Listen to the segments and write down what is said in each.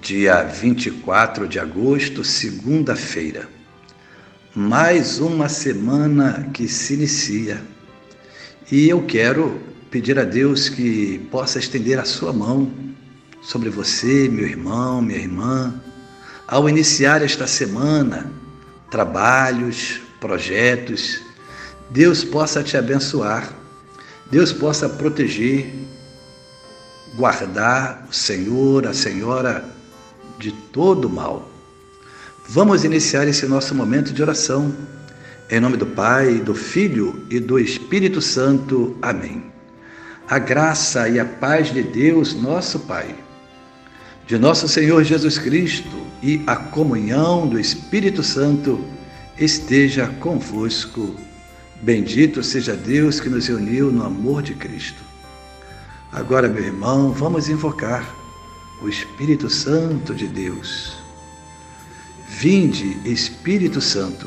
dia 24 de agosto, segunda-feira. Mais uma semana que se inicia. E eu quero pedir a Deus que possa estender a sua mão sobre você, meu irmão, minha irmã, ao iniciar esta semana, trabalhos, projetos, Deus possa te abençoar, Deus possa proteger, guardar o Senhor, a Senhora de todo mal. Vamos iniciar esse nosso momento de oração. Em nome do Pai, do Filho e do Espírito Santo. Amém. A graça e a paz de Deus, nosso Pai, de nosso Senhor Jesus Cristo e a comunhão do Espírito Santo esteja convosco. Bendito seja Deus que nos uniu no amor de Cristo. Agora, meu irmão, vamos invocar o Espírito Santo de Deus. Vinde, Espírito Santo,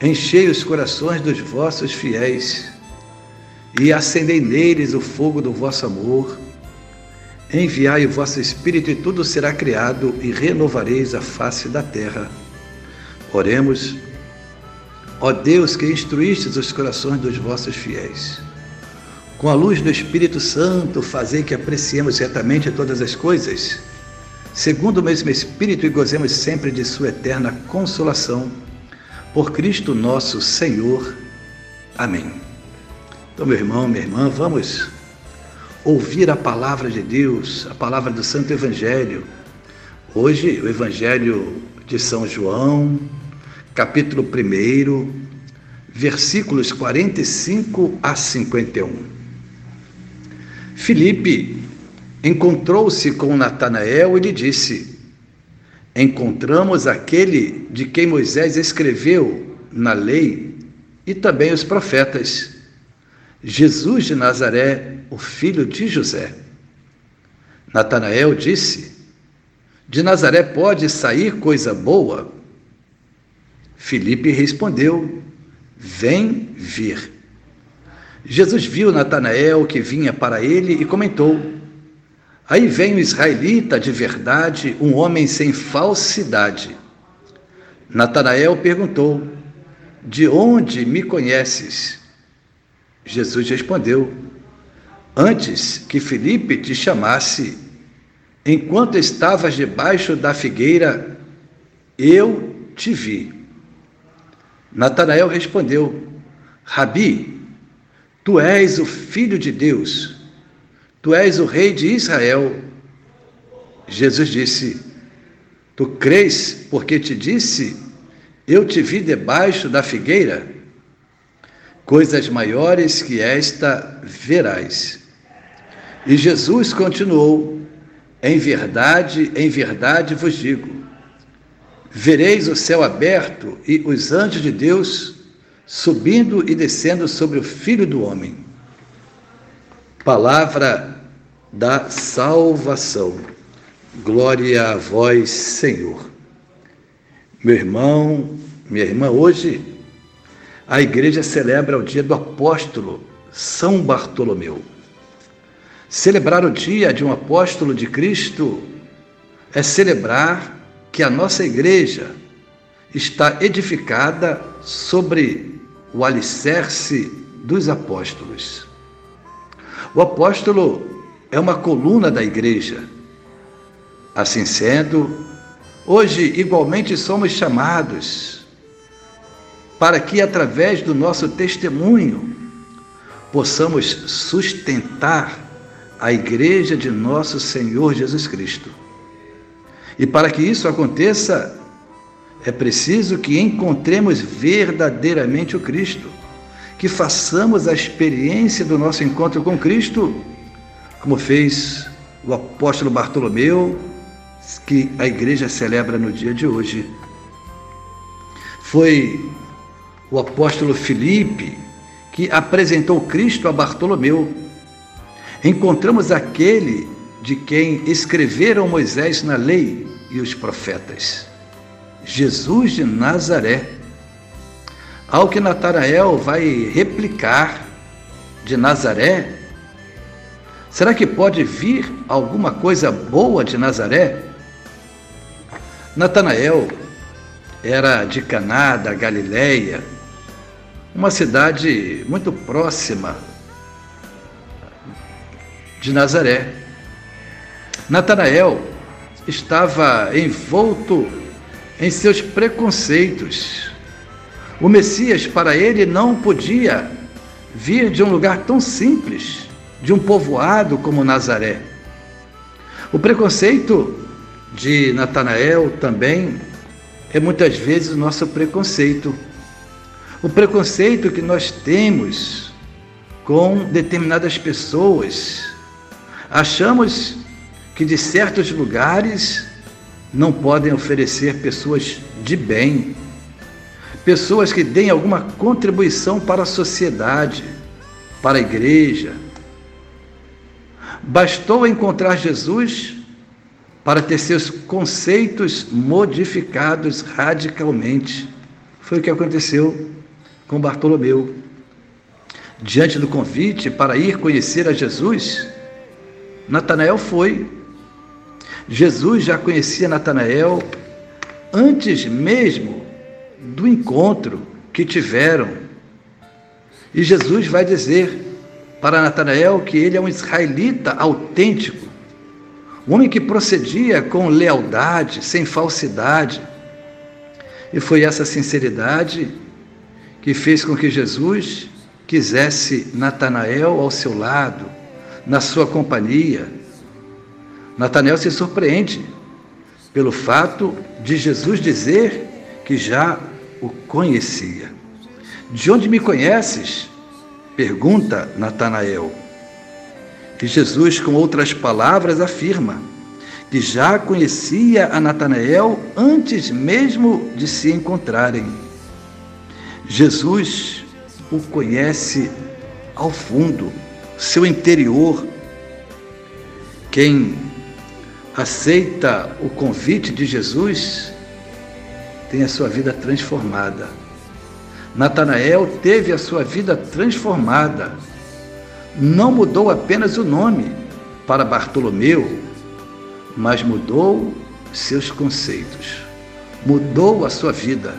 enchei os corações dos vossos fiéis e acendei neles o fogo do vosso amor. Enviai o vosso Espírito e tudo será criado e renovareis a face da terra. Oremos, ó Deus que instruístes os corações dos vossos fiéis com a luz do Espírito Santo, fazer que apreciemos retamente todas as coisas, segundo o mesmo Espírito, e gozemos sempre de Sua eterna consolação. Por Cristo nosso Senhor. Amém. Então, meu irmão, minha irmã, vamos ouvir a palavra de Deus, a palavra do Santo Evangelho. Hoje, o Evangelho de São João, capítulo 1, versículos 45 a 51. Filipe encontrou-se com Natanael e lhe disse: Encontramos aquele de quem Moisés escreveu na lei e também os profetas, Jesus de Nazaré, o filho de José. Natanael disse: De Nazaré pode sair coisa boa? Filipe respondeu: Vem vir. Jesus viu Natanael que vinha para ele e comentou: Aí vem o israelita de verdade, um homem sem falsidade. Natanael perguntou: De onde me conheces? Jesus respondeu: Antes que Felipe te chamasse, enquanto estavas debaixo da figueira, eu te vi. Natanael respondeu: Rabi, Tu és o Filho de Deus, tu és o Rei de Israel. Jesus disse: Tu crês porque te disse, eu te vi debaixo da figueira? Coisas maiores que esta verás. E Jesus continuou: Em verdade, em verdade vos digo: vereis o céu aberto e os anjos de Deus subindo e descendo sobre o Filho do Homem. Palavra da salvação. Glória a vós, Senhor. Meu irmão, minha irmã, hoje a igreja celebra o dia do apóstolo São Bartolomeu. Celebrar o dia de um apóstolo de Cristo é celebrar que a nossa igreja está edificada sobre o alicerce dos apóstolos. O apóstolo é uma coluna da igreja. Assim sendo, hoje igualmente somos chamados para que, através do nosso testemunho, possamos sustentar a igreja de nosso Senhor Jesus Cristo. E para que isso aconteça, é preciso que encontremos verdadeiramente o Cristo, que façamos a experiência do nosso encontro com Cristo, como fez o apóstolo Bartolomeu, que a igreja celebra no dia de hoje. Foi o apóstolo Filipe que apresentou Cristo a Bartolomeu. Encontramos aquele de quem escreveram Moisés na lei e os profetas, Jesus de Nazaré. Ao que Natanael vai replicar de Nazaré, será que pode vir alguma coisa boa de Nazaré? Natanael era de Caná da Galileia, uma cidade muito próxima de Nazaré. Natanael estava envolto em seus preconceitos. O Messias, para ele, não podia vir de um lugar tão simples, de um povoado como Nazaré. O preconceito de Natanael também é muitas vezes o nosso preconceito. O preconceito que nós temos com determinadas pessoas. Achamos que de certos lugares não podem oferecer pessoas de bem, pessoas que deem alguma contribuição para a sociedade, para a igreja. Bastou encontrar Jesus para ter seus conceitos modificados radicalmente. Foi o que aconteceu com Bartolomeu. Diante do convite para ir conhecer a Jesus, Natanael foi Jesus já conhecia Natanael antes mesmo do encontro que tiveram. E Jesus vai dizer para Natanael que ele é um israelita autêntico, um homem que procedia com lealdade, sem falsidade. E foi essa sinceridade que fez com que Jesus quisesse Natanael ao seu lado, na sua companhia Natanael se surpreende pelo fato de Jesus dizer que já o conhecia. De onde me conheces? pergunta Natanael. E Jesus, com outras palavras, afirma que já conhecia a Natanael antes mesmo de se encontrarem. Jesus o conhece ao fundo, seu interior. Quem aceita o convite de Jesus, tem a sua vida transformada. Natanael teve a sua vida transformada. Não mudou apenas o nome para Bartolomeu, mas mudou seus conceitos. Mudou a sua vida.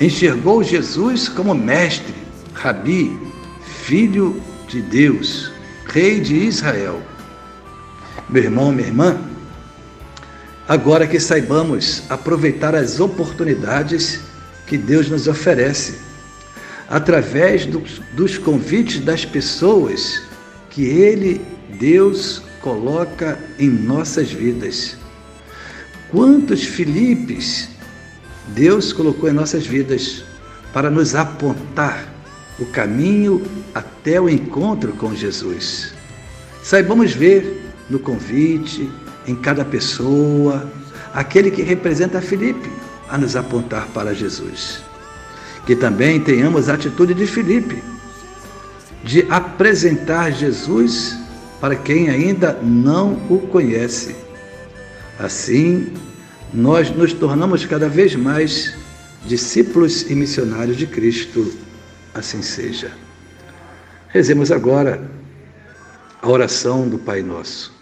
Enxergou Jesus como mestre, rabi, filho de Deus, rei de Israel. Meu irmão, minha irmã, Agora que saibamos aproveitar as oportunidades que Deus nos oferece, através dos, dos convites das pessoas que Ele, Deus, coloca em nossas vidas. Quantos Filipes Deus colocou em nossas vidas para nos apontar o caminho até o encontro com Jesus. Saibamos ver no convite, em cada pessoa, aquele que representa Felipe a nos apontar para Jesus. Que também tenhamos a atitude de Felipe, de apresentar Jesus para quem ainda não o conhece. Assim, nós nos tornamos cada vez mais discípulos e missionários de Cristo. Assim seja. Rezemos agora a oração do Pai Nosso.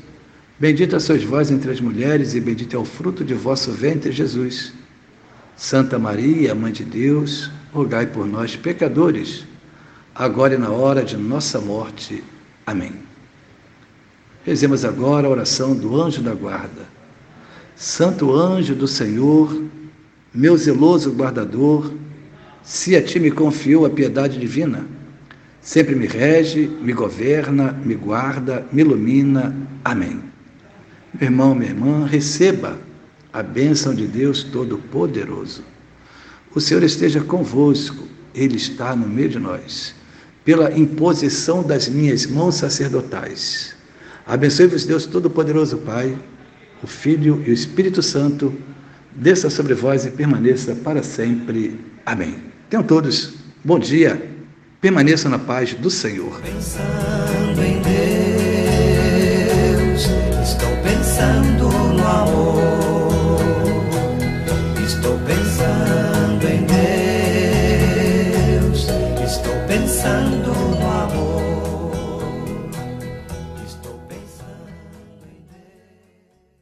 Bendita sois vós entre as mulheres, e bendito é o fruto de vosso ventre, Jesus. Santa Maria, Mãe de Deus, rogai por nós, pecadores, agora e na hora de nossa morte. Amém. Rezemos agora a oração do anjo da guarda. Santo anjo do Senhor, meu zeloso guardador, se a ti me confiou a piedade divina, sempre me rege, me governa, me guarda, me ilumina. Amém. Meu irmão, minha irmã, receba a bênção de Deus Todo-Poderoso. O Senhor esteja convosco, Ele está no meio de nós. Pela imposição das minhas mãos sacerdotais. Abençoe-vos, Deus Todo-Poderoso, Pai, o Filho e o Espírito Santo, desça sobre vós e permaneça para sempre. Amém. Tenham todos bom dia. Permaneçam na paz do Senhor. Pensando em Deus, estou pensando no amor. Estou pensando